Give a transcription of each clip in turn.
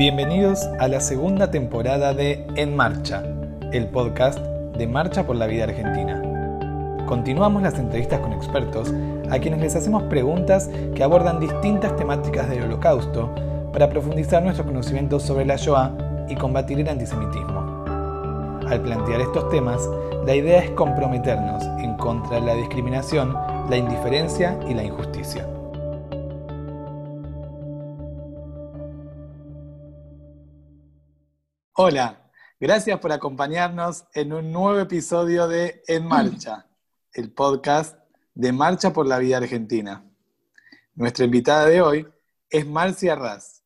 Bienvenidos a la segunda temporada de En Marcha, el podcast de Marcha por la Vida Argentina. Continuamos las entrevistas con expertos a quienes les hacemos preguntas que abordan distintas temáticas del holocausto para profundizar nuestro conocimiento sobre la Shoah y combatir el antisemitismo. Al plantear estos temas, la idea es comprometernos en contra de la discriminación, la indiferencia y la injusticia. Hola, gracias por acompañarnos en un nuevo episodio de En Marcha, el podcast de Marcha por la Vida Argentina. Nuestra invitada de hoy es Marcia Raz,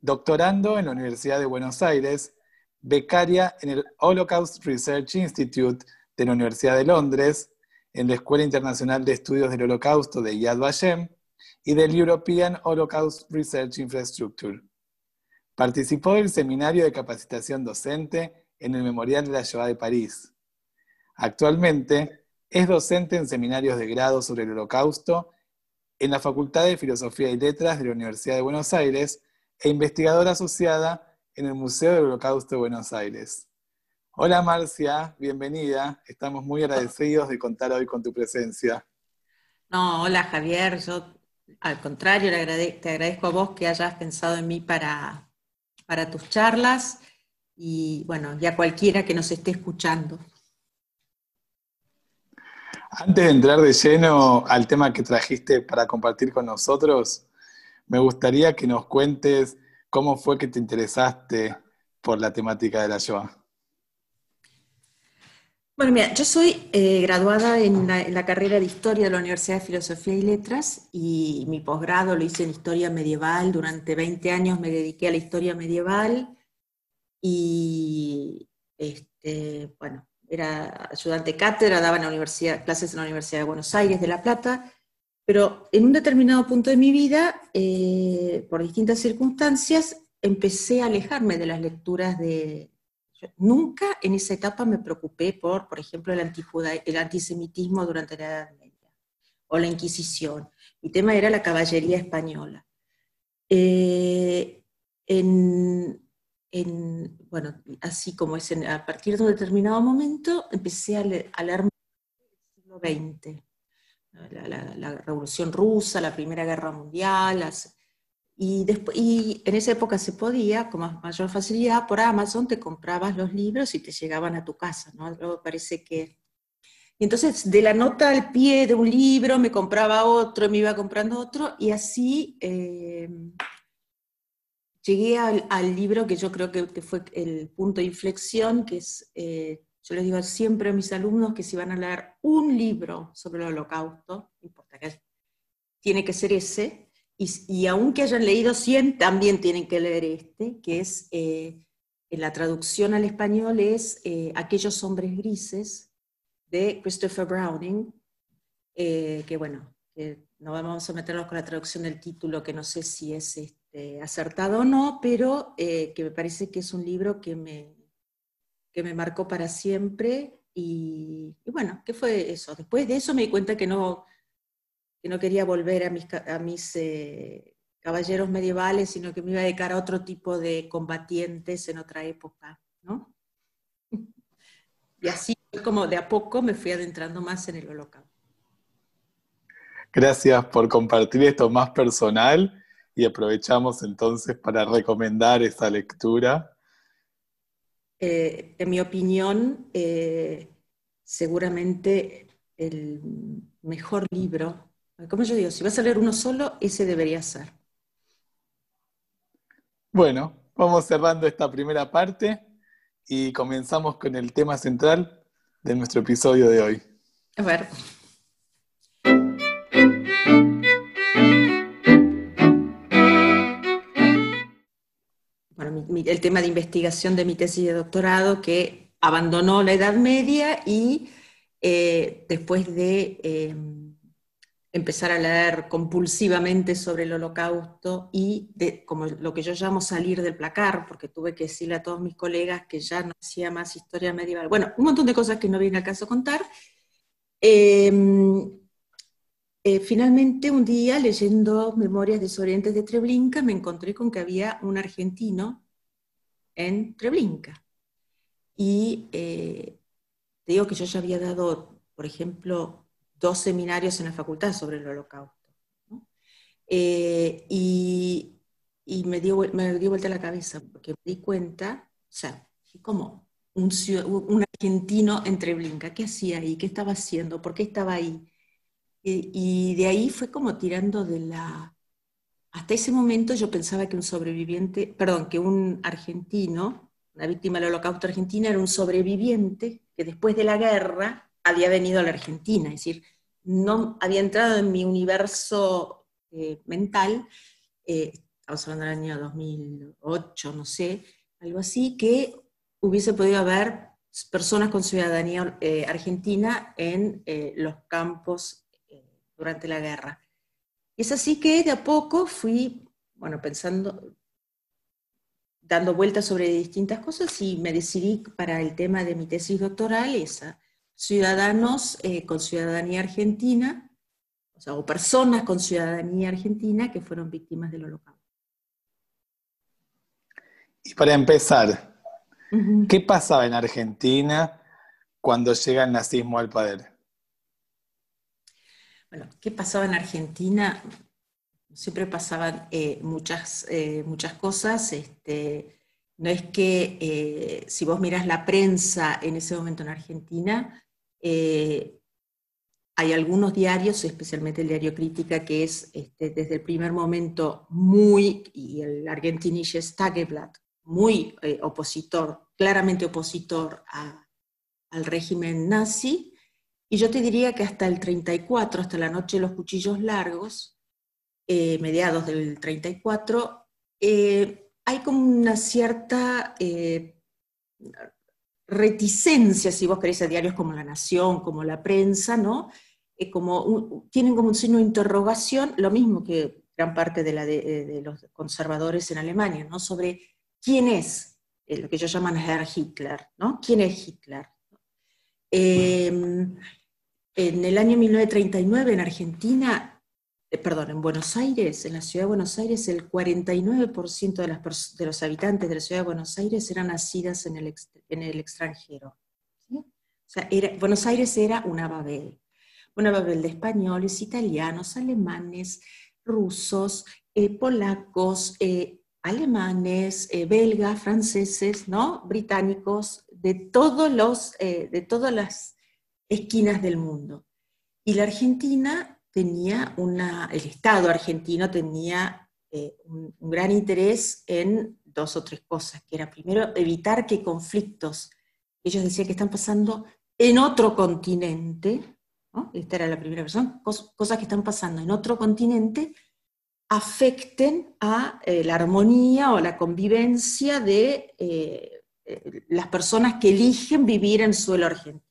doctorando en la Universidad de Buenos Aires, becaria en el Holocaust Research Institute de la Universidad de Londres, en la Escuela Internacional de Estudios del Holocausto de Yad Vashem y del European Holocaust Research Infrastructure. Participó del Seminario de Capacitación Docente en el Memorial de la Shoah de París. Actualmente es docente en seminarios de grado sobre el Holocausto en la Facultad de Filosofía y Letras de la Universidad de Buenos Aires e investigadora asociada en el Museo del Holocausto de Buenos Aires. Hola Marcia, bienvenida. Estamos muy agradecidos de contar hoy con tu presencia. No, hola Javier, yo al contrario te agradezco a vos que hayas pensado en mí para, para tus charlas y bueno, ya cualquiera que nos esté escuchando. Antes de entrar de lleno al tema que trajiste para compartir con nosotros, me gustaría que nos cuentes cómo fue que te interesaste por la temática de la Shoah. Bueno, mira, yo soy eh, graduada en la, carrera de Historia de la Universidad de Filosofía y Letras y mi posgrado lo hice en Historia Medieval. Durante 20 años me dediqué a la Historia Medieval y, este, bueno, era ayudante cátedra, daba en la universidad, clases en la Universidad de Buenos Aires de La Plata, pero en un determinado punto de mi vida, eh, por distintas circunstancias, empecé a alejarme de las lecturas de, nunca en esa etapa me preocupé por, por ejemplo, el, antisemitismo durante la Edad Media o la Inquisición. Mi tema era la caballería española. Eh, bueno, así como es a partir de un determinado momento, empecé a, leer, a siglo XX. La, la, Revolución Rusa, la Primera Guerra Mundial, las, y, después, y en esa época se podía, con mayor facilidad, por Amazon te comprabas los libros y te llegaban a tu casa, ¿no? Luego parece que... Y entonces, de la nota al pie de un libro, me compraba otro, me iba comprando otro, y así eh, llegué al, libro que yo creo que, fue el punto de inflexión, que es, eh, yo les digo siempre a mis alumnos que si van a leer un libro sobre el holocausto, importa que tiene que ser ese, y, aunque hayan leído 100, también tienen que leer este, que es, eh, en la traducción al español es eh, Aquellos hombres grises, de Christopher Browning, eh, que bueno, no vamos a meternos con la traducción del título, que no sé si es este, acertado o no, pero que me parece que es un libro que me, que me marcó para siempre. Y, y, bueno, ¿qué fue eso? Después de eso me di cuenta que no, que no quería volver a mis, a mis eh, caballeros medievales, sino que me iba a dedicar a otro tipo de combatientes en otra época, ¿no? Y así como de a poco me fui adentrando más en el holocausto. Gracias por compartir esto más personal y aprovechamos entonces para recomendar esa lectura. Eh, en mi opinión, eh, seguramente el mejor libro como yo digo, si vas a leer uno solo, ese debería ser. Bueno, vamos cerrando esta primera parte y comenzamos con el tema central de nuestro episodio de hoy. A ver. Bueno, el tema de investigación de mi tesis de doctorado que abandonó la Edad Media y eh, después de... Eh, empezar a leer compulsivamente sobre el holocausto y como lo que yo llamo salir del placar, porque tuve que decirle a todos mis colegas que ya no hacía más historia medieval. Bueno, un montón de cosas que no viene al caso contar. Em, eh, finalmente un día, leyendo Memorias desorientes de Treblinka, me encontré con que había un argentino en Treblinka. Y eh, digo que yo ya había dado, por ejemplo, dos seminarios en la facultad sobre el holocausto. Eh, y, me, dio, me dio vuelta la cabeza, porque me di cuenta, o sea, como un, argentino en Treblinka, ¿qué hacía ahí? ¿Qué estaba haciendo? ¿Por qué estaba ahí? Y, de ahí fue como tirando de la... Hasta ese momento yo pensaba que un sobreviviente, perdón, que un argentino, una víctima del holocausto argentina, era un sobreviviente que después de la guerra había venido a la Argentina, es decir, no había entrado en mi universo eh, mental, eh, estamos hablando del año 2008, no sé, algo así, que hubiese podido haber personas con ciudadanía eh, argentina en los campos durante la guerra. Y es así que de a poco fui, bueno, pensando, dando vueltas sobre distintas cosas y me decidí para el tema de mi tesis doctoral esa, ciudadanos eh, con ciudadanía argentina, o sea, o personas con ciudadanía argentina que fueron víctimas del holocausto. Y para empezar, ¿qué pasaba en Argentina cuando llega el nazismo al poder? Bueno, ¿qué pasaba en Argentina? Siempre pasaban eh, muchas, eh, muchas cosas. Este, no es que eh, si vos mirás la prensa en ese momento en Argentina, hay algunos diarios, especialmente el diario Crítica, que es este, desde el primer momento muy, y el Argentinische Tageblatt, muy opositor, claramente opositor al régimen nazi, y yo te diría que hasta el 34, hasta la noche de los cuchillos largos, eh, mediados del 34, eh, hay como una cierta eh, reticencia, si vos querés, a diarios como La Nación, como la prensa, ¿no? como tienen como un signo de interrogación, lo mismo que gran parte de, la de, los conservadores en Alemania, ¿no? Sobre quién es lo que ellos llaman Herr Hitler, ¿no? ¿Quién es Hitler? En el año 1939 en Argentina, eh, perdón, en Buenos Aires, en la ciudad de Buenos Aires, el 49% de, de, los habitantes de la ciudad de Buenos Aires eran nacidas en el, en el extranjero. O sea, Buenos Aires era una Babel, una Babel de españoles, italianos, alemanes, rusos, eh, polacos, eh, alemanes, belgas, franceses, ¿no? británicos, de todos los, de todas las esquinas del mundo. Y la Argentina tenía una, el Estado argentino tenía eh, un, gran interés en dos o tres cosas, que era primero evitar que conflictos, ellos decían que están pasando en otro continente, esta era la primera versión, cosas que están pasando en otro continente, afecten a eh, la armonía o la convivencia de eh, las personas que eligen vivir en suelo argentino.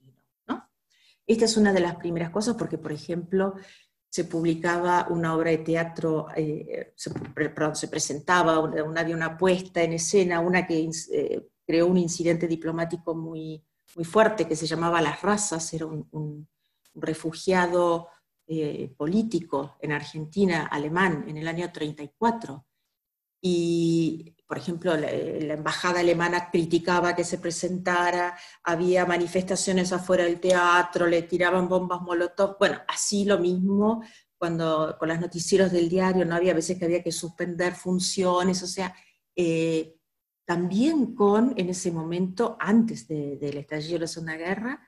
Esta es una de las primeras cosas porque, por ejemplo, se publicaba una obra de teatro, eh, se, presentaba una, una, una, puesta en escena, una que eh, creó un incidente diplomático muy, muy fuerte que se llamaba Las Razas, era un, refugiado eh, político en Argentina, alemán, en el año 34. Y por ejemplo, la, embajada alemana criticaba que se presentara, había manifestaciones afuera del teatro, le tiraban bombas molotov, bueno, así lo mismo cuando con los noticieros del diario, no había veces que había que suspender funciones, o sea, eh, también con, en ese momento, antes del estallido de la Segunda Guerra,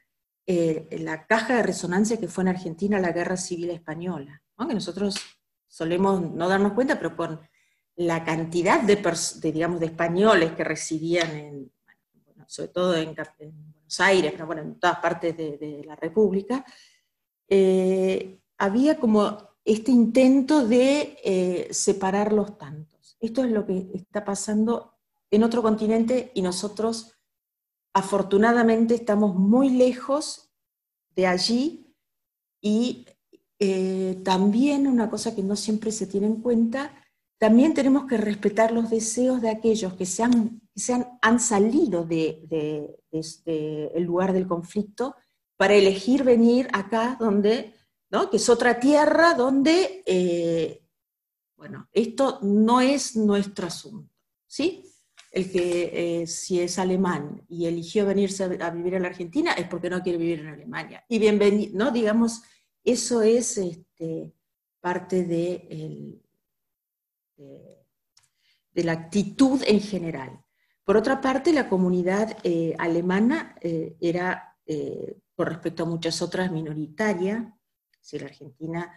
eh, la caja de resonancia que fue en Argentina la Guerra Civil Española, que nosotros solemos no darnos cuenta, pero con la cantidad de, digamos, de españoles que residían, en, sobre todo en, Buenos Aires, pero bueno, en todas partes de, la República, eh, había como este intento de eh, separar los tantos. Esto es lo que está pasando en otro continente y nosotros afortunadamente estamos muy lejos de allí y eh, también una cosa que no siempre se tiene en cuenta también tenemos que respetar los deseos de aquellos que se han, han, salido del de, lugar del conflicto para elegir venir acá donde ¿no? que es otra tierra donde, eh, bueno, esto no es nuestro asunto, ¿sí? El que eh, si es alemán y eligió venirse a, vivir en la Argentina es porque no quiere vivir en Alemania. Y bienvenido, ¿no? Digamos, eso es este, parte de, de, la actitud en general. Por otra parte, la comunidad eh, alemana era, con respecto a muchas otras, minoritaria, si la Argentina,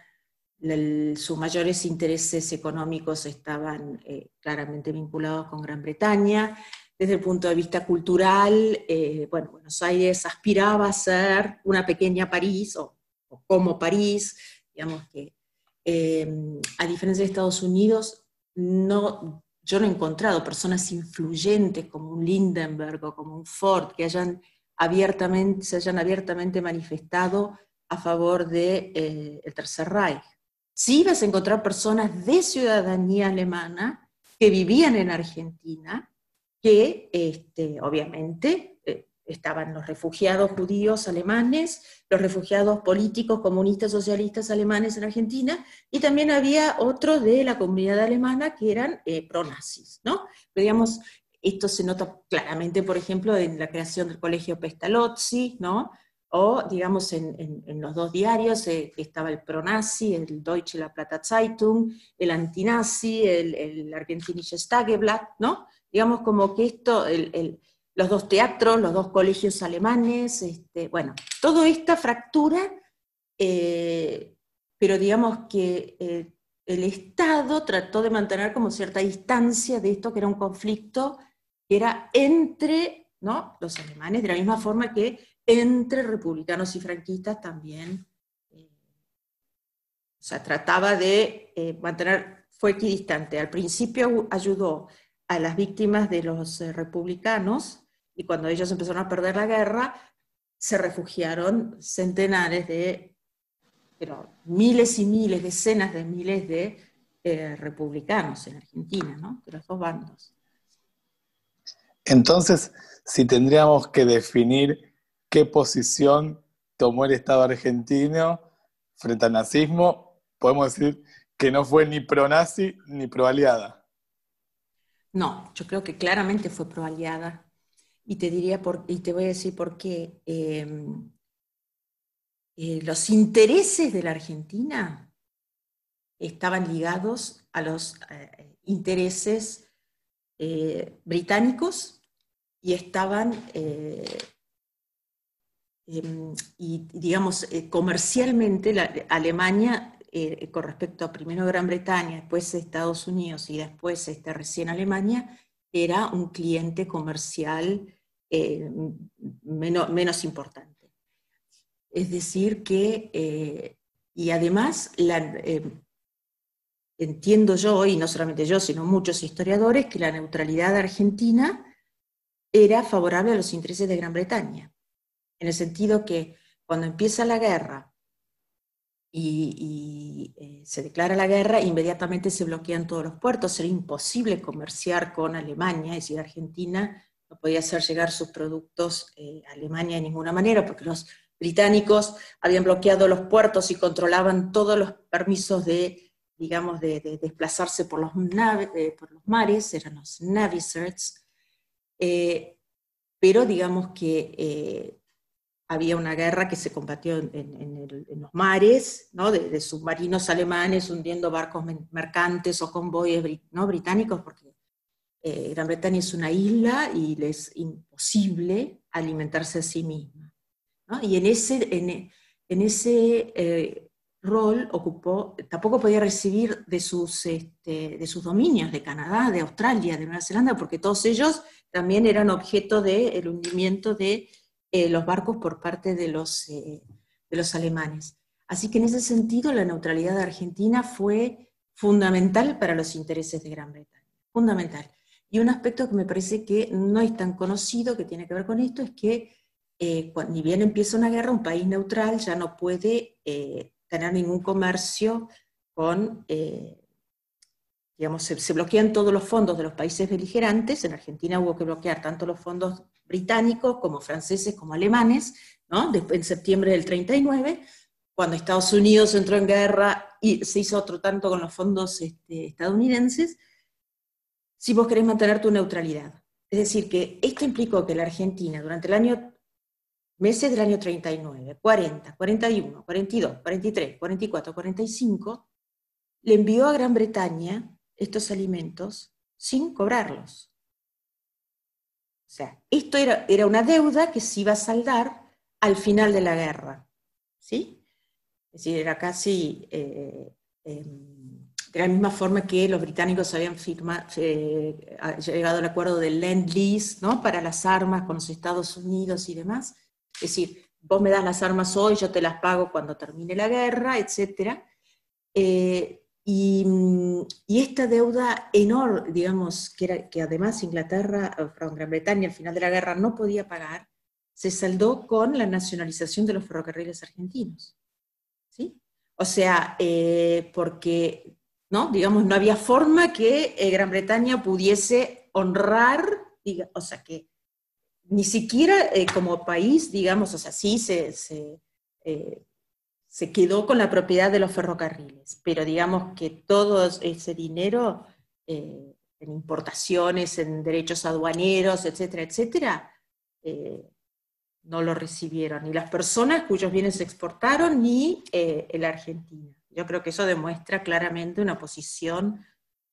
sus mayores intereses económicos estaban eh, claramente vinculados con Gran Bretaña. Desde el punto de vista cultural, eh, bueno, Buenos Aires aspiraba a ser una pequeña París, o, como París, digamos que, eh, a diferencia de Estados Unidos, no, yo no he encontrado personas influyentes como un Lindenberg o como un Ford que hayan abiertamente, se hayan abiertamente manifestado a favor del de, eh, Tercer Reich. Sí vas a encontrar personas de ciudadanía alemana que vivían en Argentina, que este, obviamente eh, estaban los refugiados judíos alemanes, los refugiados políticos, comunistas, socialistas alemanes en Argentina, y también había otros de la comunidad alemana que eran eh, pronazis, ¿no? Pero esto se nota claramente, por ejemplo, en la creación del colegio Pestalozzi, ¿no? o digamos en, los dos diarios eh, estaba el pro-nazi, el Deutsche La Plata Zeitung, el antinazi, el, el Argentinische Tageblatt, ¿no? Digamos como que esto, los dos teatros, los dos colegios alemanes, este, bueno, toda esta fractura, eh, pero digamos que eh, el Estado trató de mantener como cierta distancia de esto que era un conflicto que era entre ¿no? los alemanes, de la misma forma que entre republicanos y franquistas también. Eh, o sea, trataba de mantener, fue equidistante. Al principio ayudó a las víctimas de los republicanos y cuando ellos empezaron a perder la guerra, se refugiaron centenares de, pero miles y miles, decenas de miles de republicanos en Argentina, ¿no? De los dos bandos. Entonces, si tendríamos que definir qué posición tomó el Estado argentino frente al nazismo, podemos decir que no fue ni pro-nazi ni pro-aliada. No, yo creo que claramente fue pro-aliada. Y te diría por, y te voy a decir por qué. Em, eh, los intereses de la Argentina estaban ligados a los eh, intereses eh, británicos y estaban Em, y digamos, comercialmente la, Alemania, con respecto a primero Gran Bretaña, después Estados Unidos y después este, recién Alemania, era un cliente comercial eh, menos, menos, importante. Es decir, que, y además, entiendo yo, y no solamente yo, sino muchos historiadores, que la neutralidad argentina era favorable a los intereses de Gran Bretaña en el sentido que cuando empieza la guerra y, eh, se declara la guerra, inmediatamente se bloquean todos los puertos, era imposible comerciar con Alemania, es decir, Argentina no podía hacer llegar sus productos eh, a Alemania de ninguna manera, porque los británicos habían bloqueado los puertos y controlaban todos los permisos de, digamos, de, desplazarse por los, eh, por los mares, eran los navicerts, pero digamos que había una guerra que se combatió en, los mares, ¿no? de, submarinos alemanes hundiendo barcos mercantes o convoyes ¿no? británicos, porque eh, Gran Bretaña es una isla y le es imposible alimentarse a sí misma. Y en ese, en, ese eh, rol ocupó, tampoco podía recibir de sus, este, de sus dominios, de Canadá, de Australia, de Nueva Zelanda, porque todos ellos también eran objeto del hundimiento de eh, los barcos por parte de los, eh, de los alemanes. Así que en ese sentido la neutralidad de Argentina fue fundamental para los intereses de Gran Bretaña, fundamental. Y un aspecto que me parece que no es tan conocido, que tiene que ver con esto, es que eh, ni bien empieza una guerra, un país neutral ya no puede tener ningún comercio con, digamos, se, bloquean todos los fondos de los países beligerantes, en Argentina hubo que bloquear tanto los fondos británicos como franceses como alemanes, ¿no? En septiembre del 39, cuando Estados Unidos entró en guerra y se hizo otro tanto con los fondos este, estadounidenses, si vos querés mantener tu neutralidad. Es decir, que esto implicó que la Argentina durante el meses del año 39, 40, 41, 42, 43, 44, 45, le envió a Gran Bretaña estos alimentos sin cobrarlos. O sea, esto era, era una deuda que se iba a saldar al final de la guerra. ¿Sí? Es decir, era casi eh, em, de la misma forma que los británicos habían firmado, eh, llegado al acuerdo del Land-Lease ¿no? para las armas con los Estados Unidos y demás. Es decir, vos me das las armas hoy, yo te las pago cuando termine la guerra, etc. Eh, y, esta deuda enorme, digamos, que, era, que además Inglaterra, Gran Bretaña al final de la guerra no podía pagar, se saldó con la nacionalización de los ferrocarriles argentinos. ¿sí? O sea, eh, porque, ¿no? Digamos, no había forma que eh, Gran Bretaña pudiese honrar, o sea, que ni siquiera eh, como país, digamos, o sea, sí se, se, se, quedó con la propiedad de los ferrocarriles, pero digamos que todo ese dinero en importaciones, en derechos aduaneros, etcétera, etcétera, no lo recibieron, ni las personas cuyos bienes se exportaron, ni eh, la Argentina. Yo creo que eso demuestra claramente una posición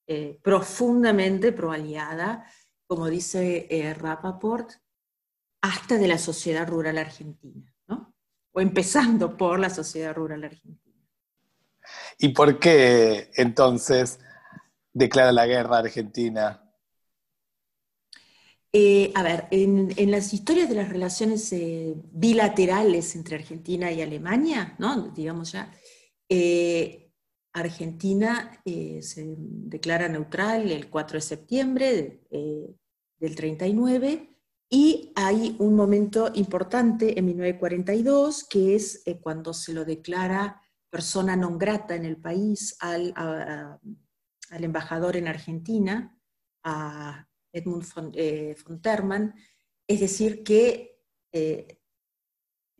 eh, profundamente proaliada, como dice eh, Rapaport, hasta de la sociedad rural argentina. O empezando por la sociedad rural argentina. ¿Y por qué entonces declara la guerra Argentina eh, a ver, en, las historias de las relaciones eh, bilaterales entre Argentina y Alemania, ¿no? digamos ya, eh, Argentina se declara neutral el 4 de septiembre del 39 y hay un momento importante en 1942 que es cuando se lo declara persona non grata en el país al, al embajador en Argentina, a Edmund von, eh, Terman, es decir, que, eh,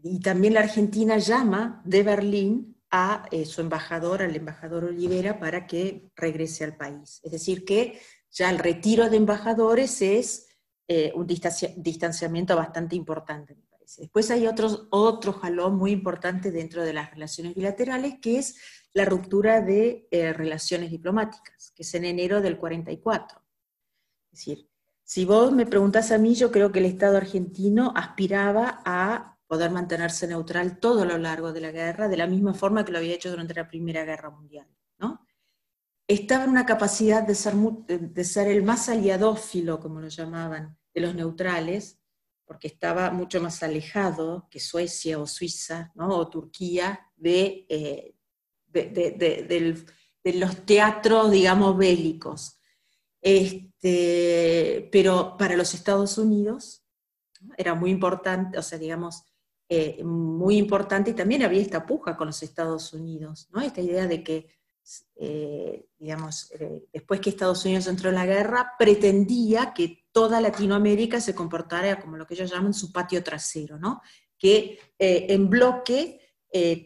y también la Argentina llama de Berlín a eh, su embajador, al embajador Olivera, para que regrese al país. Es decir, que ya el retiro de embajadores es un distanciamiento bastante importante, me parece. Después hay otro, otro jalón muy importante dentro de las relaciones bilaterales, que es la ruptura de relaciones diplomáticas, que es en enero del 44. Es decir, si vos me preguntás a mí, yo creo que el Estado argentino aspiraba a poder mantenerse neutral todo lo largo de la guerra, de la misma forma que lo había hecho durante la Primera Guerra Mundial. Estaba en una capacidad de ser, de ser el más aliadófilo, como lo llamaban, de los neutrales, porque estaba mucho más alejado que Suecia o Suiza o Turquía de, eh, de los teatros, digamos, bélicos. Este, pero para los Estados Unidos era muy importante, o sea, digamos, eh, muy importante y también había esta puja con los Estados Unidos, ¿no? Esta idea de que, eh, digamos, eh, después que Estados Unidos entró en la guerra, pretendía que toda Latinoamérica se comportara como lo que ellos llaman su patio trasero, ¿no? Que en bloque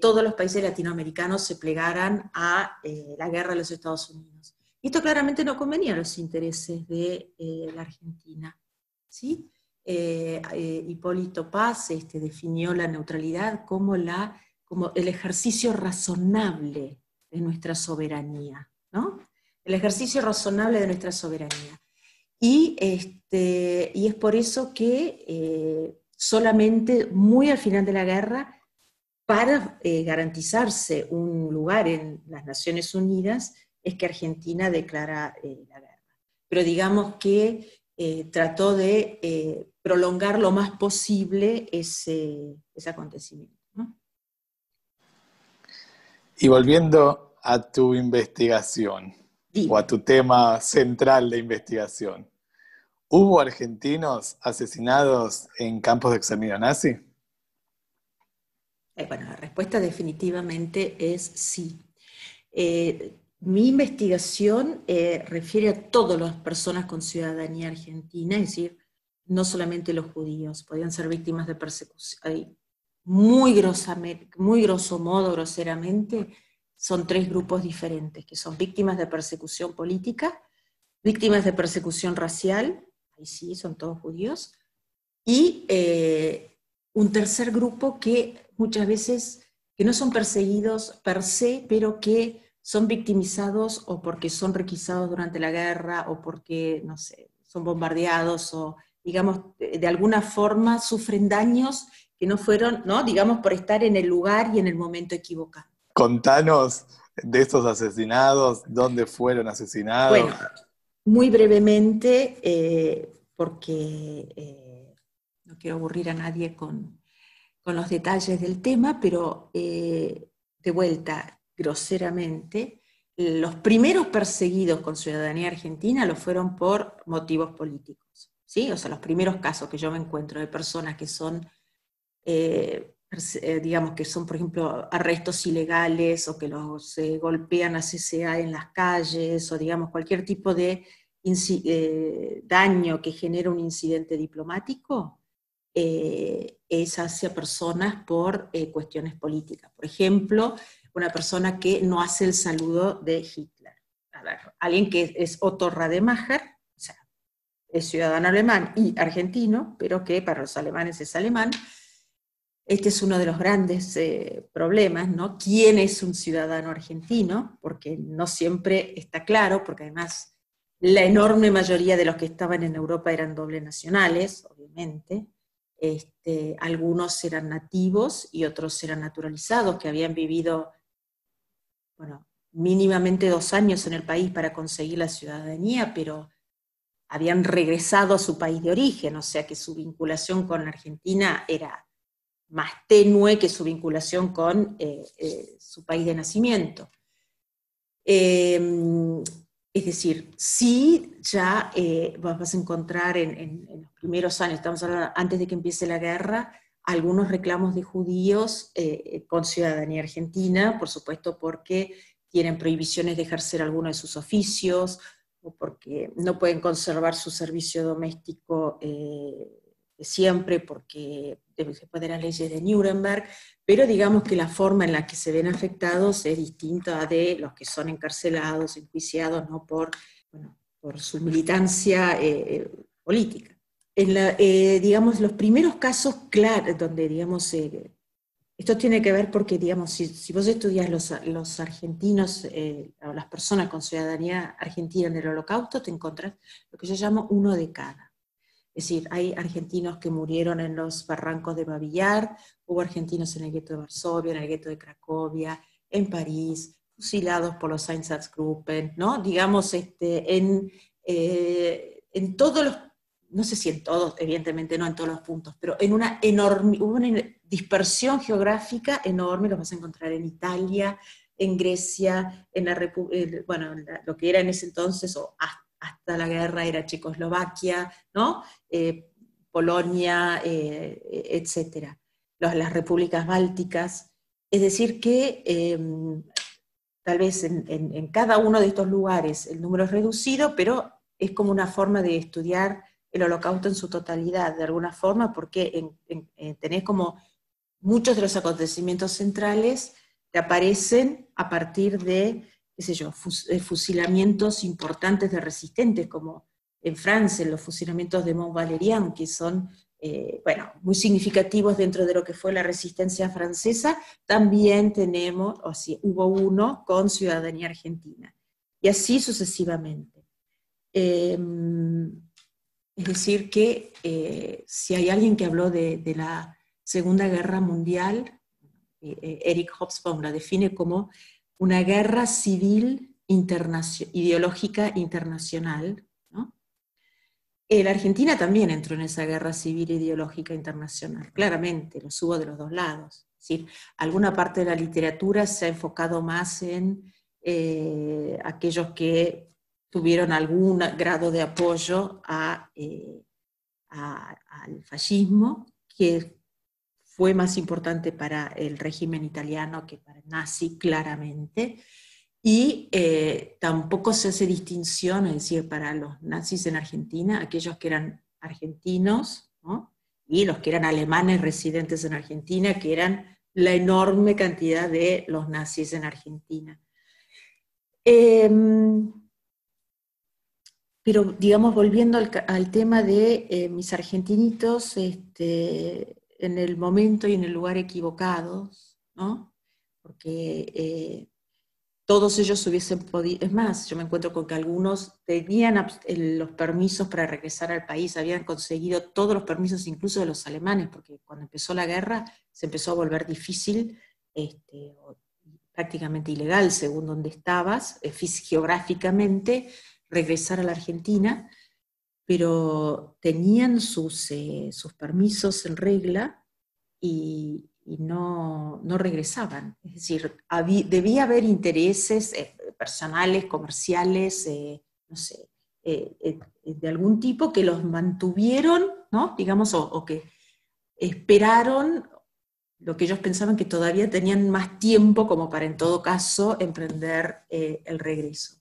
todos los países latinoamericanos se plegaran a la guerra de los Estados Unidos. Esto claramente no convenía a los intereses de eh, la Argentina. ¿sí? Eh, eh, Hipólito Paz este, definió la neutralidad como, la, como el ejercicio razonable de nuestra soberanía. ¿no? El ejercicio razonable de nuestra soberanía. Y, este, y es por eso que solamente muy al final de la guerra, para garantizarse un lugar en las Naciones Unidas, es que Argentina declara eh, la guerra. Pero digamos que eh, trató de eh, prolongar lo más posible ese, acontecimiento. Y volviendo a tu investigación, o a tu tema central de investigación, ¿hubo argentinos asesinados en campos de exterminio nazi? bueno, la respuesta definitivamente es sí. Mi investigación eh, refiere a todas las personas con ciudadanía argentina, es decir, no solamente los judíos, podían ser víctimas de persecución, muy, muy grosso modo, groseramente, son tres grupos diferentes, que son víctimas de persecución política, víctimas de persecución racial, ahí sí, son todos judíos, y eh, un tercer grupo que muchas veces, que no son perseguidos per se, pero que son victimizados o porque son requisados durante la guerra o porque, no sé, son bombardeados o, digamos, de alguna forma sufren daños que no fueron, ¿no? Digamos, por estar en el lugar y en el momento equivocado. Contanos de estos asesinados, dónde fueron asesinados. Bueno, muy brevemente, eh, porque eh, no quiero aburrir a nadie con, los detalles del tema, pero eh, de vuelta, groseramente, los primeros perseguidos con ciudadanía argentina lo fueron por motivos políticos. ¿sí? O sea, los primeros casos que yo me encuentro de personas que son digamos que son, por ejemplo, arrestos ilegales o que los eh, golpean a CCA en las calles o, digamos, cualquier tipo de eh, daño que genera un incidente diplomático, es hacia personas por cuestiones políticas. Por ejemplo, una persona que no hace el saludo de Hitler. alguien que es Otto Rademacher, o sea, es ciudadano alemán y argentino, pero que para los alemanes es alemán, este es uno de los grandes eh, problemas, ¿no? ¿Quién es un ciudadano argentino? Porque no siempre está claro, porque además la enorme mayoría de los que estaban en Europa eran doble nacionales, obviamente. Este, algunos eran nativos y otros eran naturalizados, que habían vivido, bueno, mínimamente dos años en el país para conseguir la ciudadanía, pero habían regresado a su país de origen, o sea que su vinculación con Argentina era más tenue que su vinculación con eh, eh, su país de nacimiento. Em, es decir, sí ya eh, vas a encontrar en, los primeros años, estamos hablando antes de que empiece la guerra, algunos reclamos de judíos con ciudadanía argentina, por supuesto porque tienen prohibiciones de ejercer alguno de sus oficios o porque no pueden conservar su servicio doméstico siempre, porque después de las leyes de Nuremberg, pero digamos que la forma en la que se ven afectados es distinta de los que son encarcelados, enjuiciados, ¿no? por, por su militancia eh, política. En la, eh, digamos, los primeros casos claros, donde, digamos, eh, esto tiene que ver porque, digamos, si, vos estudias los, los argentinos, o las personas con ciudadanía argentina en el holocausto, te encontrás lo que yo llamo uno de cada. Es decir, hay argentinos que murieron en los barrancos de Babillar, hubo argentinos en el gueto de Varsovia, en el gueto de Cracovia, en París, fusilados por los Einsatzgruppen, ¿no? Digamos, este, en, eh, en todos los, no sé si en todos, evidentemente no en todos los puntos, pero en una enorme, una dispersión geográfica enorme, lo vas a encontrar en Italia, en Grecia, en la bueno, lo que era en ese entonces, o hasta hasta la guerra era Checoslovaquia, ¿no? Eh, Polonia, eh, etc. las repúblicas bálticas. Es decir, que em, tal vez en, cada uno de estos lugares el número es reducido, pero es como una forma de estudiar el holocausto en su totalidad, de alguna forma, porque eh, tenés como muchos de los acontecimientos centrales que aparecen a partir de qué sé yo, eh, fusilamientos importantes de resistentes, como en Francia, los fusilamientos de Mont Valérien, que son, eh, bueno, muy significativos dentro de lo que fue la resistencia francesa, también tenemos, o sí, hubo uno con ciudadanía argentina, y así sucesivamente. Em, es decir, que eh, si hay alguien que habló de, de la Segunda Guerra Mundial, Eric Hobsbawm la define como una guerra civil ideológica internacional. La Argentina también entró en esa guerra civil ideológica internacional, claramente, lo hubo de los dos lados. alguna parte de la literatura se ha enfocado más en eh, aquellos que tuvieron algún grado de apoyo eh, al fascismo, que fue más importante para el régimen italiano que para el nazi, claramente. Y eh, tampoco se hace distinción, es decir, para los nazis en Argentina, aquellos que eran argentinos, y los que eran alemanes residentes en Argentina, que eran la enorme cantidad de los nazis en Argentina. Em, pero, digamos, volviendo al, tema de eh, mis argentinitos, este, en el momento y en el lugar equivocados, ¿no? Porque eh, todos ellos hubiesen podido, es más, yo me encuentro con que algunos tenían los permisos para regresar al país, habían conseguido todos los permisos, incluso de los alemanes, porque cuando empezó la guerra se empezó a volver difícil, este, prácticamente ilegal, según donde estabas, eh, geográficamente, regresar a la Argentina, pero tenían sus, eh, sus permisos en regla y, no, no regresaban. Es decir, debía haber intereses eh, personales, comerciales, eh, no sé, de algún tipo que los mantuvieron, ¿no? Digamos, o, que esperaron lo que ellos pensaban que todavía tenían más tiempo como para en todo caso emprender el regreso.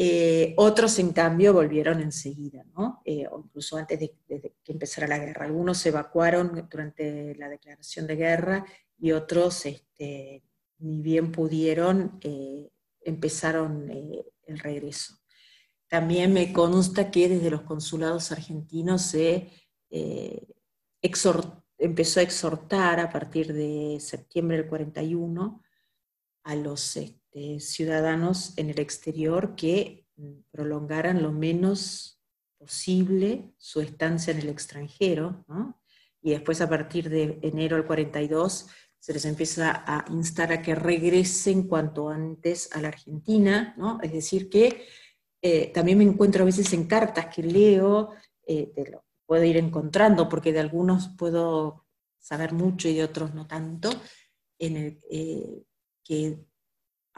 Eh, otros, en cambio, volvieron enseguida, ¿no? Eh, o incluso antes de, que empezara la guerra. Algunos se evacuaron durante la declaración de guerra y otros, este, ni bien pudieron, eh, empezaron el regreso. También me consta que desde los consulados argentinos se empezó a exhortar a partir de septiembre del 41 a los este, ciudadanos en el exterior que mm, prolongaran lo menos posible su estancia en el extranjero, y después a partir de enero del 42 se les empieza a instar a que regresen cuanto antes a la Argentina, es decir, que eh, también me encuentro a veces en cartas que leo, eh, puedo ir encontrando, porque de algunos puedo saber mucho y de otros no tanto, en el, eh, que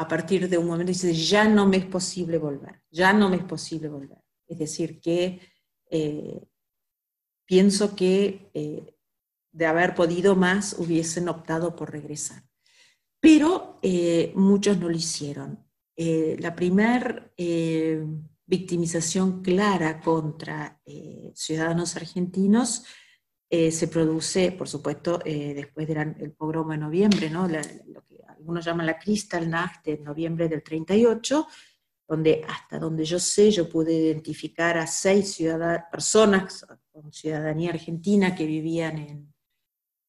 a partir de un momento dice, ya no me es posible volver, ya no me es posible volver. Es decir, que eh, pienso que eh, de haber podido más hubiesen optado por regresar. Pero eh, muchos no lo hicieron. la primera victimización clara contra ciudadanos argentinos se produce, por supuesto, después del pogromo de noviembre, ¿no? Algunos llaman la Kristallnacht de noviembre del 38, donde hasta donde yo sé, yo pude identificar a seis personas con ciudadanía argentina que vivían en,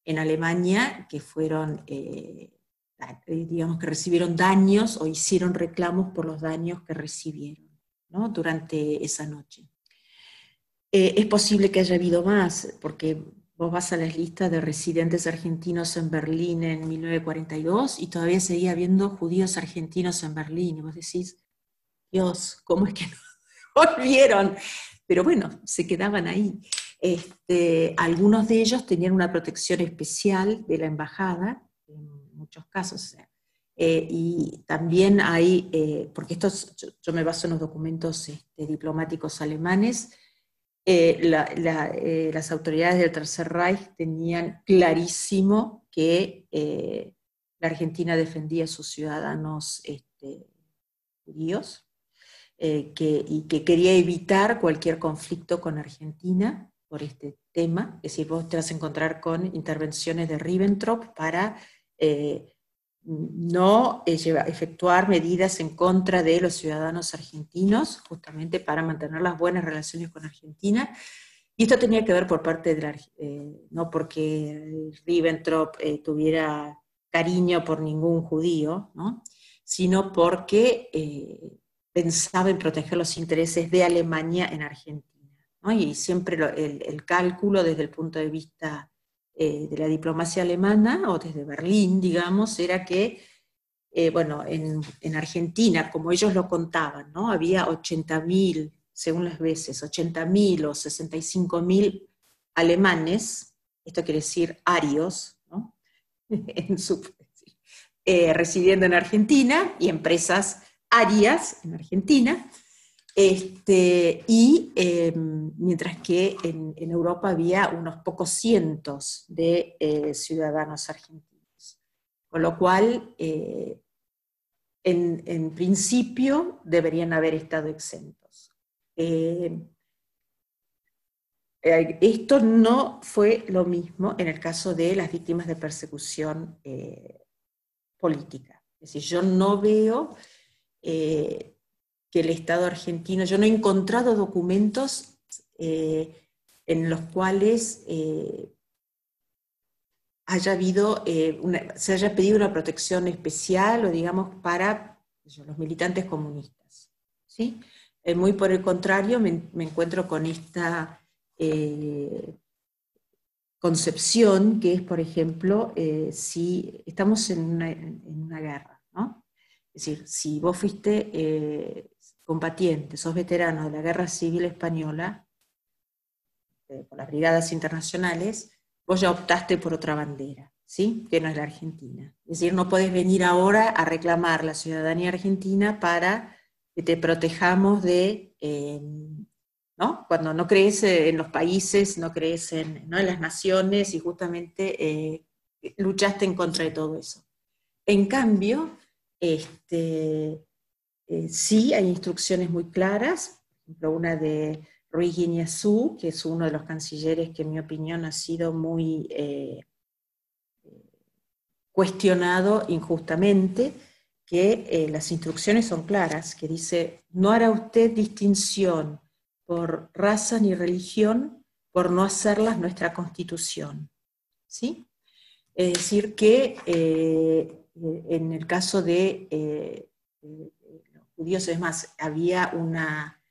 en Alemania, que fueron, eh, digamos, que recibieron daños o hicieron reclamos por los daños que recibieron durante esa noche. Eh, es posible que haya habido más, porque Vos vas a las listas de residentes argentinos en Berlín en 1942 y todavía seguía habiendo judíos argentinos en Berlín. Y vos decís, Dios, ¿cómo es que no volvieron? Pero bueno, se quedaban ahí. Este, algunos de ellos tenían una protección especial de la embajada, en muchos casos. Eh, y también hay, eh, porque esto yo, me baso en los documentos este, diplomáticos alemanes, eh, eh, las autoridades del Tercer Reich tenían clarísimo que eh, la Argentina defendía a sus ciudadanos este, judíos y que quería evitar cualquier conflicto con Argentina por este tema. Es decir, vos te vas a encontrar con intervenciones de Ribbentrop para no efectuar medidas en contra de los ciudadanos argentinos, justamente para mantener las buenas relaciones con Argentina. Y esto tenía que ver por parte de la, eh, no porque Ribbentrop eh, tuviera cariño por ningún judío, sino porque eh, pensaba en proteger los intereses de Alemania en Argentina. Y siempre el, cálculo desde el punto de vista eh, de la diplomacia alemana, o desde Berlín, digamos, era que, eh, bueno, en, Argentina, como ellos lo contaban, ¿no? Había 80.000, según las veces, 80.000 o 65.000 alemanes, esto quiere decir arios, ¿no? Eh, residiendo en Argentina y empresas arias en Argentina, este, y em, mientras que en, Europa había unos pocos cientos de eh, ciudadanos argentinos. Con lo cual, eh, en, principio, deberían haber estado exentos. Em, eh, esto no fue lo mismo en el caso de las víctimas de persecución política. Es decir, yo no veo que el Estado argentino, yo no he encontrado documentos en los cuales haya habido, se haya pedido una protección especial o digamos para los militantes comunistas. ¿sí? muy por el contrario, me, encuentro con esta eh, concepción que es, por ejemplo, eh, si estamos en una, guerra, ¿no? Es decir, si vos fuiste eh, combatiente, sos veterano de la Guerra Civil Española, por las brigadas internacionales, vos ya optaste por otra bandera, ¿sí? Que no es la Argentina. Es decir, no podés venir ahora a reclamar la ciudadanía argentina para que te protejamos de, em, ¿no? Cuando no crees en los países, no crees en, ¿no? en las naciones y justamente eh, luchaste en contra de todo eso. En cambio, este, eh, sí hay instrucciones muy claras, por ejemplo, una de Ruiz Guiñazú, que es uno de los cancilleres que en mi opinión ha sido muy eh, cuestionado injustamente, que eh, las instrucciones son claras, que dice, no hará usted distinción por raza ni religión por no hacerlas nuestra constitución. ¿Sí? Es decir, que en el caso de es más, había una,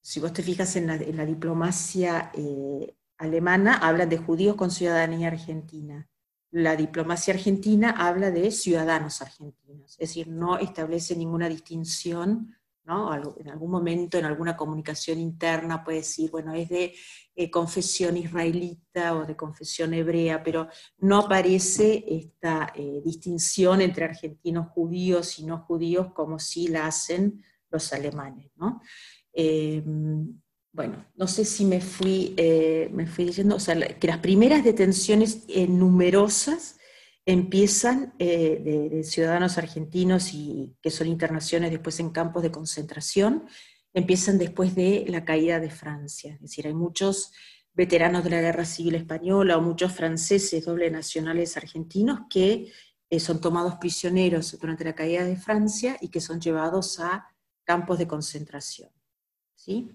si vos te fijas en la, en la diplomacia alemana, hablan de judíos con ciudadanía argentina. La diplomacia argentina habla de ciudadanos argentinos, es decir, no establece ninguna distinción, ¿no? En algún momento, en alguna comunicación interna puede decir, bueno, es de eh, confesión israelita o de confesión hebrea, pero no aparece esta eh, distinción entre argentinos judíos y no judíos como sí la hacen los alemanes, ¿no? Eh, bueno, no sé si me fui, eh, me fui diciendo, o sea, que las primeras detenciones numerosas empiezan eh, de, ciudadanos argentinos y que son internaciones después en campos de concentración, empiezan después de la caída de Francia. Es decir, hay muchos veteranos de la Guerra Civil Española o muchos franceses doble nacionales argentinos que son tomados prisioneros durante la caída de Francia y que son llevados a campos de concentración. ¿sí?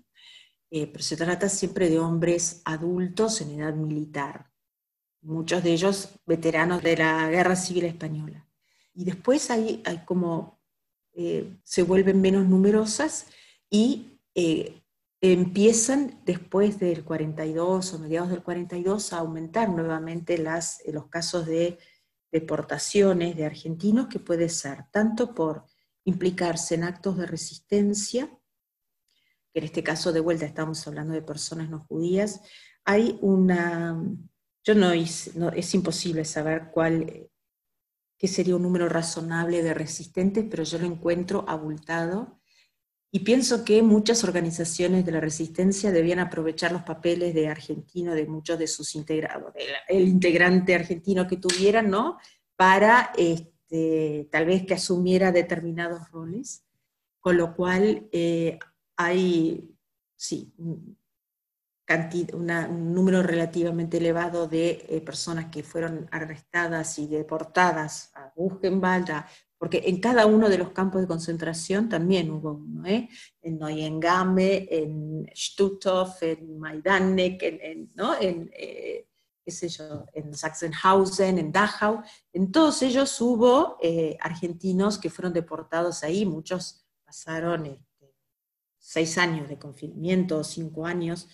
Eh, pero se trata siempre de hombres adultos en edad militar, muchos de ellos veteranos de la Guerra Civil Española. Y después hay, hay como, eh, se vuelven menos numerosas y eh, empiezan después del 42 o mediados del 42 a aumentar nuevamente las, los casos de deportaciones de argentinos, que puede ser tanto por implicarse en actos de resistencia, en este caso de vuelta estamos hablando de personas no judías, hay una, yo no, es imposible saber cuál, qué sería un número razonable de resistentes, pero yo lo encuentro abultado. Y pienso que muchas organizaciones de la resistencia debían aprovechar los papeles de argentino, de muchos de sus integrados, el integrante argentino que tuvieran, ¿no? Para este, tal vez que asumiera determinados roles, con lo cual eh, hay, sí, un, número relativamente elevado de eh, personas que fueron arrestadas y deportadas a Buchenwald, porque en cada uno de los campos de concentración también hubo uno, ¿eh? en Neuengamme, en Stutthof, en Majdanek, en, ¿no? en eh, en Sachsenhausen, en Dachau, en todos ellos hubo argentinos que fueron deportados ahí, muchos pasaron seis años de confinamiento cinco años,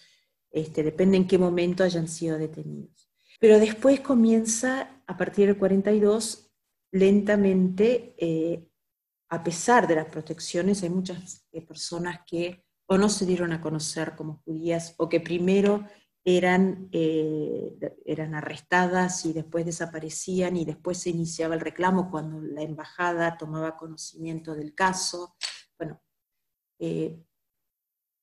este, depende en qué momento hayan sido detenidos. Pero después comienza, a partir del 42, lentamente, eh, a pesar de las protecciones, hay muchas eh, personas que o no se dieron a conocer como judías o que primero eran, eh, eran arrestadas y después desaparecían y después se iniciaba el reclamo cuando la embajada tomaba conocimiento del caso. Bueno, eh,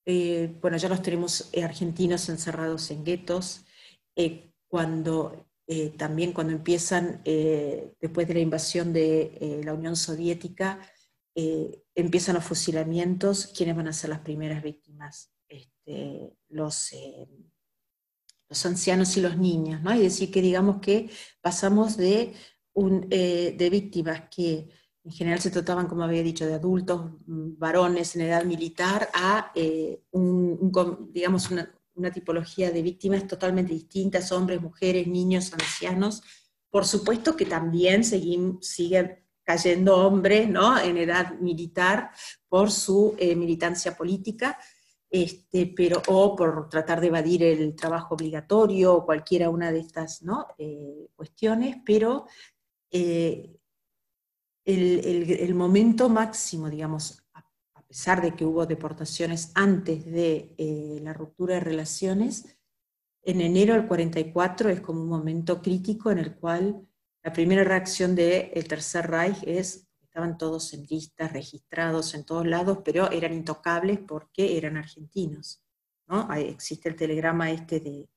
bueno, ya los tenemos eh, argentinos encerrados en guetos, eh, cuando, también cuando empiezan, después de la invasión de la Unión Soviética, empiezan los fusilamientos, ¿quiénes van a ser las primeras víctimas? Este, los, ancianos y los niños, ¿no? Es decir, que digamos que pasamos de, un, eh, de víctimas que en general se trataban, como había dicho, de adultos, mm, varones en edad militar, a eh, una, tipología de víctimas totalmente distintas, hombres, mujeres, niños, ancianos. Por supuesto que también siguen, sigue cayendo hombres ¿no? en edad militar por su eh, militancia política, este, pero, o por tratar de evadir el trabajo obligatorio o cualquiera una de estas ¿no? Eh, cuestiones, pero el, momento máximo, digamos, a pesar de que hubo deportaciones antes de eh, la ruptura de relaciones, en enero del 44 es como un momento crítico en el cual la primera reacción del Tercer Reich es estaban todos en listas, registrados en todos lados, pero eran intocables porque eran argentinos. ¿no? existe el telegrama este de,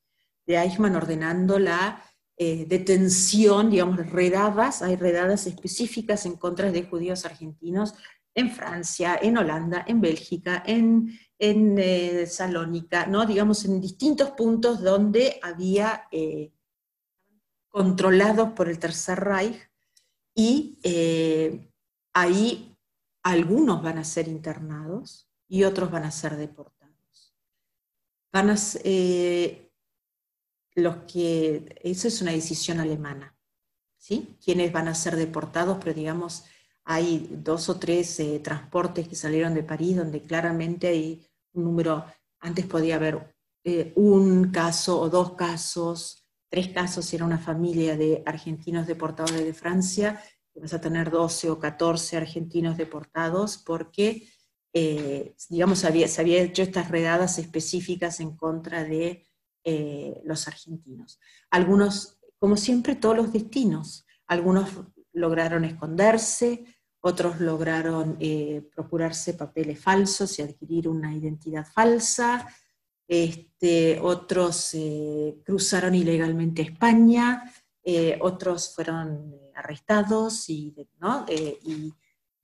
de Eichmann ordenando la eh, detención, digamos, redadas, hay redadas específicas en contra de judíos argentinos en Francia, en Holanda, en Bélgica, en, en eh, Salónica, ¿no? digamos, en distintos puntos donde había eh, controlados por el Tercer Reich y ahí algunos van a ser internados y otros van a ser deportados. Van a, eh, los que, eso es una decisión alemana, ¿sí? Quienes van a ser deportados, pero digamos, hay dos o tres eh, transportes que salieron de París donde claramente hay un número, antes podía haber eh, un caso o dos casos, tres casos si era una familia de argentinos deportados desde Francia, vas a tener 12 o 14 argentinos deportados porque, eh, digamos, había, se había hecho estas redadas específicas en contra de eh, los argentinos. Algunos, como siempre, todos los destinos. Algunos lograron esconderse, otros lograron eh, procurarse papeles falsos y adquirir una identidad falsa, este, otros cruzaron ilegalmente España, otros fueron arrestados y,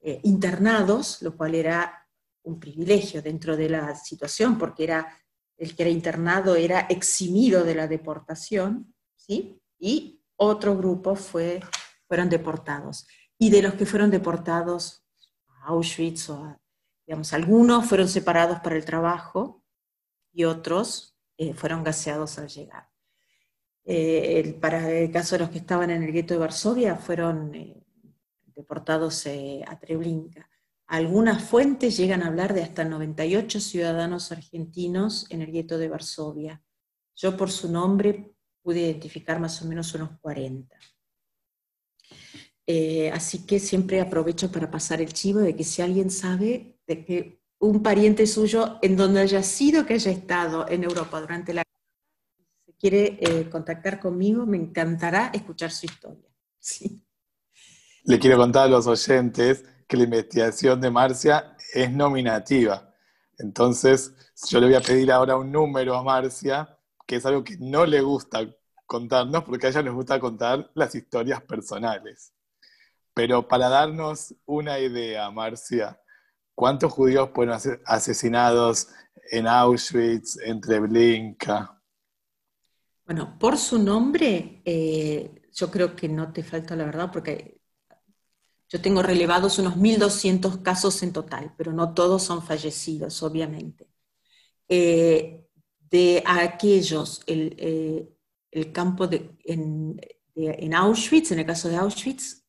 eh, internados, lo cual era un privilegio dentro de la situación, porque era, el que era internado era eximido de la deportación, ¿sí? y otro grupo fue, fueron deportados. Y de los que fueron deportados a Auschwitz, o digamos, algunos fueron separados para el trabajo y otros eh, fueron gaseados al llegar. Eh, para el caso de los que estaban en el gueto de Varsovia, fueron eh, deportados a Treblinka. Algunas fuentes llegan a hablar de hasta 98 ciudadanos argentinos en el gueto de Varsovia. Yo por su nombre pude identificar más o menos unos 40. así que siempre aprovecho para pasar el chivo de que si alguien sabe de que un pariente suyo en donde haya sido que haya estado en Europa durante la quiere eh, contactar conmigo, me encantará escuchar su historia. Sí. Le quiero contar a los oyentes que la investigación de Marcia es nominativa. Entonces, yo le voy a pedir ahora un número a Marcia, que es algo que no le gusta contarnos, porque a ella les gusta contar las historias personales. Pero para darnos una idea, Marcia, ¿cuántos judíos fueron asesinados en Auschwitz, en Treblinka? Bueno, por su nombre, eh, yo creo que no te falta la verdad, porque yo tengo relevados unos 1.200 casos en total, pero no todos son fallecidos, obviamente. Eh, de aquellos, el, eh, campo en, Auschwitz, en el caso de Auschwitz,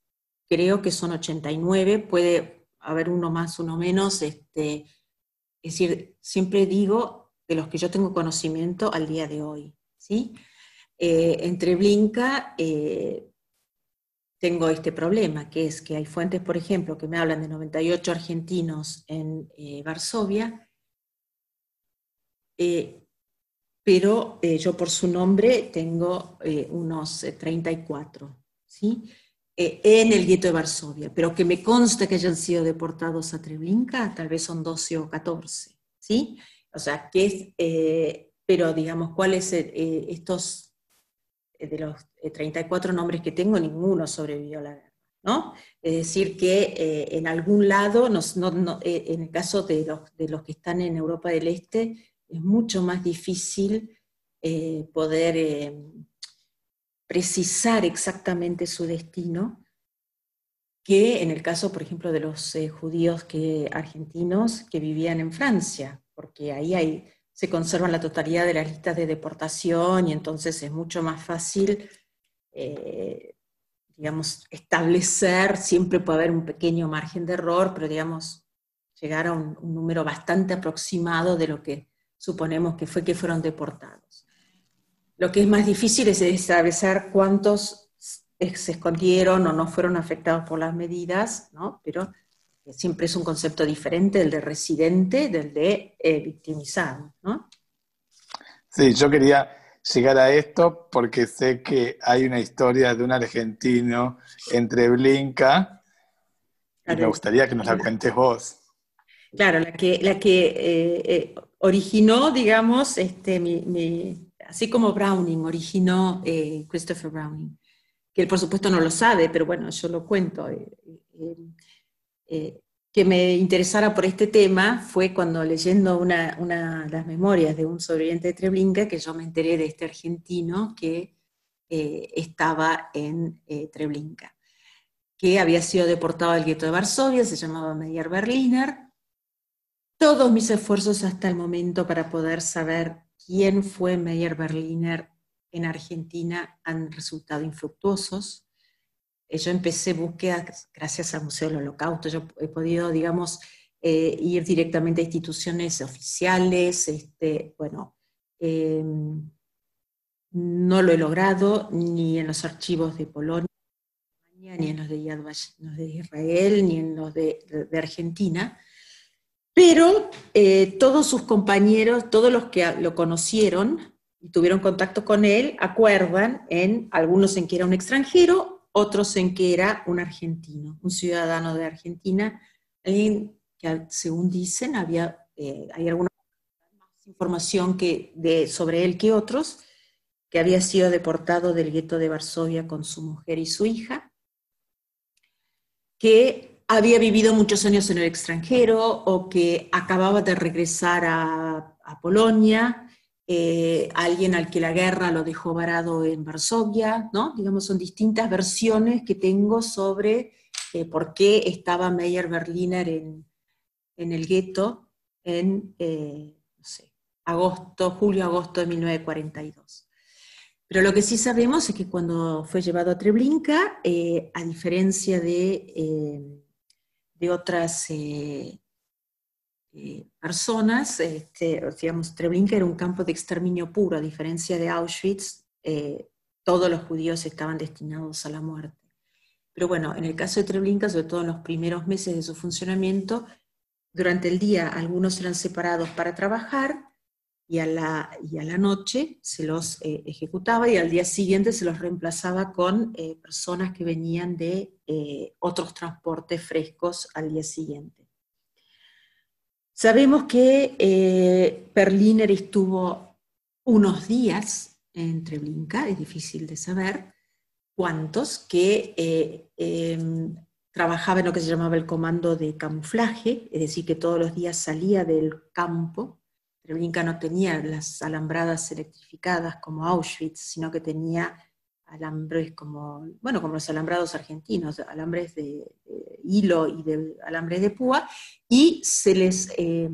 creo que son 89, puede haber uno más, uno menos. Este, es decir, siempre digo de los que yo tengo conocimiento al día de hoy. ¿sí? Eh, entre Blinka tengo este problema, que es que hay fuentes, por ejemplo, que me hablan de 98 argentinos en eh, Varsovia, pero yo por su nombre tengo unos 34, ¿sí? en el gueto de Varsovia, pero que me consta que hayan sido deportados a Treblinka, tal vez son 12 o 14, ¿sí? O sea, que es, pero digamos, ¿cuáles estos eh, de los 34 eh, nombres que tengo, ninguno sobrevivió a la guerra. ¿no? Es decir, que eh, en algún lado, en el caso de los, de los, que están en Europa del Este, es mucho más difícil eh, poder eh, precisar exactamente su destino, que en el caso, por ejemplo, de los judíos que, argentinos que vivían en Francia, porque ahí hay, se conservan la totalidad de las listas de deportación y entonces es mucho más fácil digamos, establecer, siempre puede haber un pequeño margen de error, pero digamos, llegar a un, número bastante aproximado de lo que suponemos que fue que fueron deportados. Lo que es más difícil es establecer cuántos se escondieron o no fueron afectados por las medidas, ¿no? pero siempre es un concepto diferente del de residente del de eh, victimizado. ¿no? Sí, yo quería llegar a esto porque sé que hay una historia de un argentino entre Blinka y me gustaría que nos la cuentes vos. Claro, la que, la que eh, eh, originó, digamos, este, así como Browning originó Christopher Browning, que él por supuesto no lo sabe, pero bueno, yo lo cuento que me interesara por este tema fue cuando leyendo una, de las memorias de un sobreviviente de Treblinka que yo me enteré de este argentino que eh, estaba en eh, Treblinka, que había sido deportado al gueto de Varsovia, se llamaba Meyer Berliner. Todos mis esfuerzos hasta el momento para poder saber quién fue Meyer Berliner en Argentina han resultado infructuosos. Eh, yo empecé búsqueda gracias al Museo del Holocausto, yo he podido, digamos, eh, ir directamente a instituciones oficiales, este, bueno, em, no lo he logrado ni en los archivos de Polonia, ni en los de, Yad de Israel, ni en los de, Argentina, pero eh, todos sus compañeros, todos los que lo conocieron y tuvieron contacto con él, acuerdan en algunos en que era un extranjero, otros en que era un argentino, un ciudadano de Argentina, alguien que según dicen había, eh, hay alguna más información que, de, sobre él que otros, que había sido deportado del gueto de Varsovia con su mujer y su hija, que había vivido muchos años en el extranjero o que acababa de regresar a, a Polonia eh, alguien al que la guerra lo dejó varado en Varsovia, ¿no? Digamos, son distintas versiones que tengo sobre eh, por qué estaba Meyer Berliner en, el gueto en, eh, agosto, julio-agosto de 1942. Pero lo que sí sabemos es que cuando fue llevado a Treblinka, a diferencia de, de otras eh, personas, este, digamos, Treblinka era un campo de exterminio puro, a diferencia de Auschwitz, eh, todos los judíos estaban destinados a la muerte. Pero bueno, en el caso de Treblinka, sobre todo en los primeros meses de su funcionamiento, durante el día algunos eran separados para trabajar y a la, y a la noche se los eh, ejecutaba y al día siguiente se los reemplazaba con personas que venían de otros transportes frescos al día siguiente. Sabemos que eh, Perliner estuvo unos días en Treblinka, es difícil de saber cuántos, que eh, em, trabajaba en lo que se llamaba el comando de camuflaje, es decir, que todos los días salía del campo. Treblinka no tenía las alambradas electrificadas como Auschwitz, sino que tenía alambres como, bueno, como los alambrados argentinos, alambres de, hilo y de alambres de púa, y se les eh,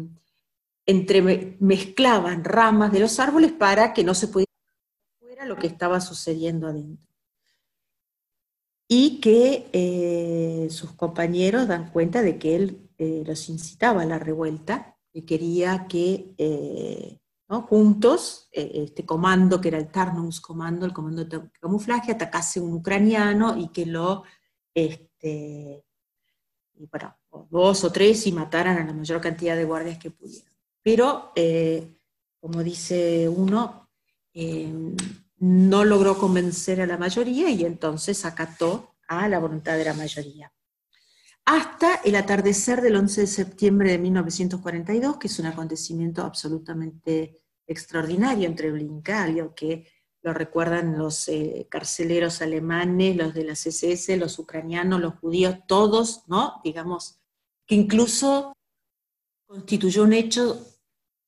entremezclaban ramas de los árboles para que no se pudiera fuera lo que estaba sucediendo adentro. Y que eh, sus compañeros dan cuenta de que él eh, los incitaba a la revuelta, y quería que juntos, eh, este comando que era el Tarnums Comando, el comando de camuflaje, atacase un ucraniano y que lo, este, bueno, dos o tres y mataran a la mayor cantidad de guardias que pudieran. Pero, eh, como dice uno, em, no logró convencer a la mayoría y entonces acató a la voluntad de la mayoría. Hasta el atardecer del 11 de septiembre de 1942, que es un acontecimiento absolutamente extraordinario entre Blinka, que lo recuerdan los eh, carceleros alemanes, los de las SS, los ucranianos, los judíos, todos, ¿no? Digamos, que incluso constituyó un hecho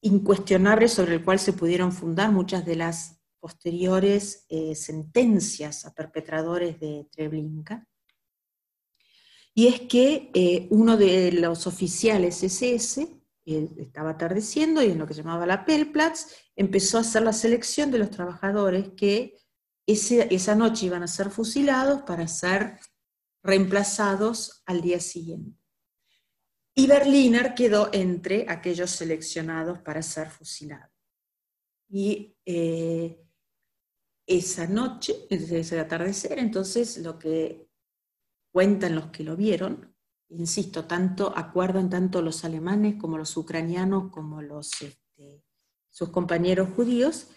incuestionable sobre el cual se pudieron fundar muchas de las posteriores eh, sentencias a perpetradores de Treblinka. Y es que eh, uno de los oficiales SS, estaba atardeciendo y en lo que llamaba la Pelplatz, empezó a hacer la selección de los trabajadores que esa noche iban a ser fusilados para ser reemplazados al día siguiente. Y Berliner quedó entre aquellos seleccionados para ser fusilados. Y eh, esa noche, ese atardecer, entonces lo que cuentan los que lo vieron, insisto, tanto acuerdan tanto los alemanes como los ucranianos como los, este, sus compañeros judíos,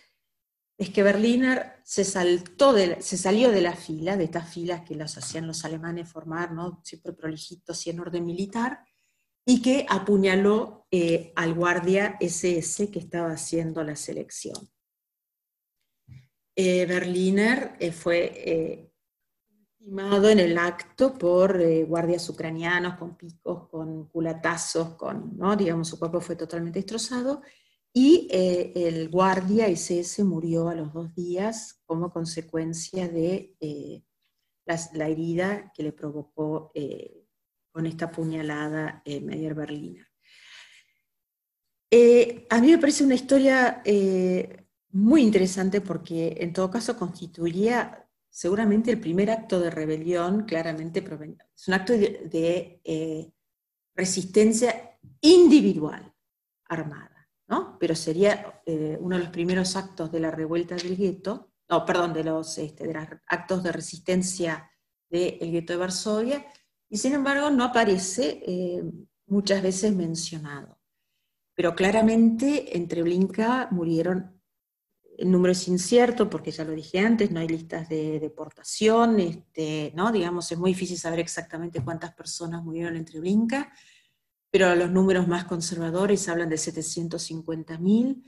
es que Berliner se, saltó se salió de la fila, de estas filas que los hacían los alemanes formar, ¿no? siempre prolijitos y en orden militar, y que apuñaló eh, al guardia SS que estaba haciendo la selección. Eh, Berliner eh, fue estimado en el acto por guardias ucranianos con picos, con culatazos, con, ¿no? digamos, su cuerpo fue totalmente destrozado, y el guardia SS murió a los dos días como consecuencia de la, herida que le provocó con esta puñalada eh, Meyer Berliner. Eh, a mí me parece una historia eh, muy interesante porque en todo caso constituiría seguramente el primer acto de rebelión, claramente es un acto de, resistencia individual armada, ¿no? pero sería uno de los primeros actos de la revuelta del gueto, no, perdón, de los, este, actos de resistencia del gueto de Varsovia, y sin embargo no aparece eh, muchas veces mencionado. Pero claramente entre Blinka murieron, el número es incierto porque ya lo dije antes, no hay listas de deportación, este, ¿no? digamos, es muy difícil saber exactamente cuántas personas murieron entre Blinka, pero los números más conservadores hablan de 750.000.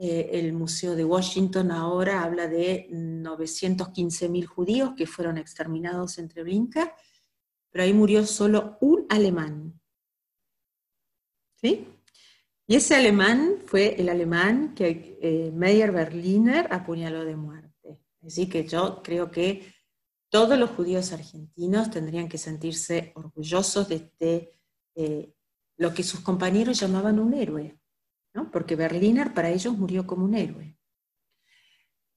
Eh, el Museo de Washington ahora habla de 915.000 judíos que fueron exterminados entre Blinka pero ahí murió solo un alemán. ¿Sí? Y ese alemán fue el alemán que eh, Meyer Berliner apuñaló de muerte. Así que yo creo que todos los judíos argentinos tendrían que sentirse orgullosos de este, eh, lo que sus compañeros llamaban un héroe, ¿no? porque Berliner para ellos murió como un héroe.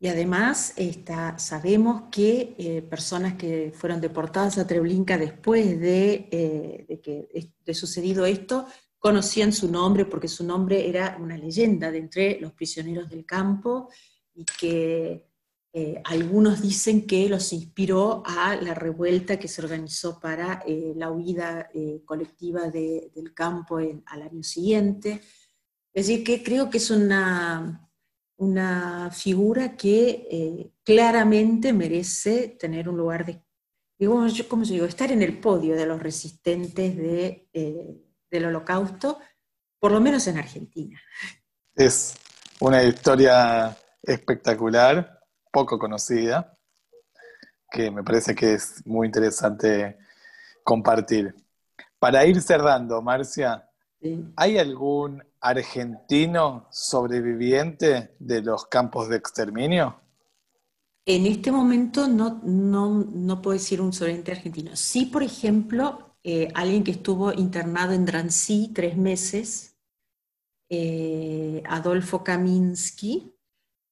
Y además sabemos que eh, personas que fueron deportadas a Treblinka después de, eh, que de sucedido esto, conocían su nombre porque su nombre era una leyenda de entre los prisioneros del campo y que eh, algunos dicen que los inspiró a la revuelta que se organizó para la huida colectiva del campo al año siguiente. Es decir, que creo que es una una figura que eh, claramente merece tener un lugar de, digo, ¿cómo se digo? Estar en el podio de los resistentes de, eh, del holocausto, por lo menos en Argentina. Es una historia espectacular, poco conocida, que me parece que es muy interesante compartir. Para ir cerrando, Marcia, ¿hay algún argentino sobreviviente de los campos de exterminio? En este momento no, no, puedo decir un sobreviviente argentino. Sí, por ejemplo, eh, alguien que estuvo internado en Drancy tres meses, eh, Adolfo Kaminsky,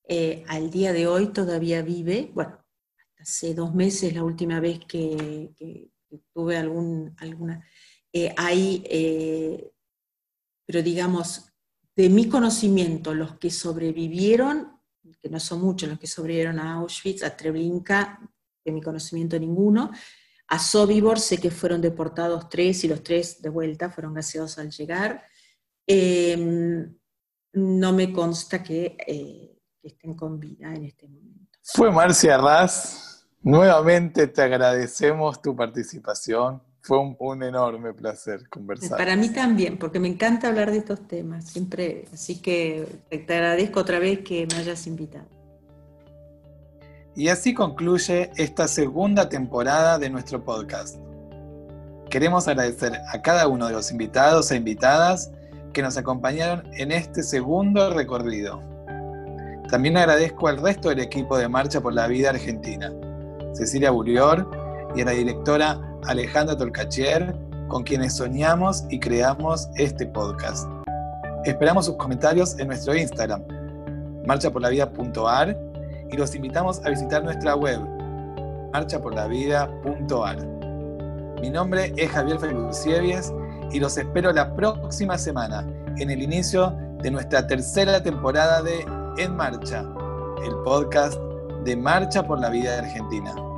eh, al día de hoy todavía vive, bueno, hace dos meses la última vez que, tuve algún, alguna, hay pero digamos, de mi conocimiento, los que sobrevivieron, que no son muchos los que sobrevivieron a Auschwitz, a Treblinka, de mi conocimiento ninguno, a Sobibor sé que fueron deportados tres y los tres de vuelta fueron gaseados al llegar. Em, no me consta que, eh, que, estén con vida en este momento. Fue Marcia Raz. Nuevamente te agradecemos tu participación. Fue un, enorme placer conversar. Para mí también, porque me encanta hablar de estos temas, siempre. Así que te agradezco otra vez que me hayas invitado. Y así concluye esta segunda temporada de nuestro podcast. Queremos agradecer a cada uno de los invitados e invitadas que nos acompañaron en este segundo recorrido. También agradezco al resto del equipo de Marcha por la Vida Argentina, Cecilia Burior y a la directora Alejandra Tolcachier, con quienes soñamos y creamos este podcast. Esperamos sus comentarios en nuestro Instagram, marchaporlavida.ar, y los invitamos a visitar nuestra web, marchaporlavida.ar. Mi nombre es Javier Felucievies y los espero la próxima semana en el inicio de nuestra tercera temporada de En Marcha, el podcast de Marcha por la Vida Argentina.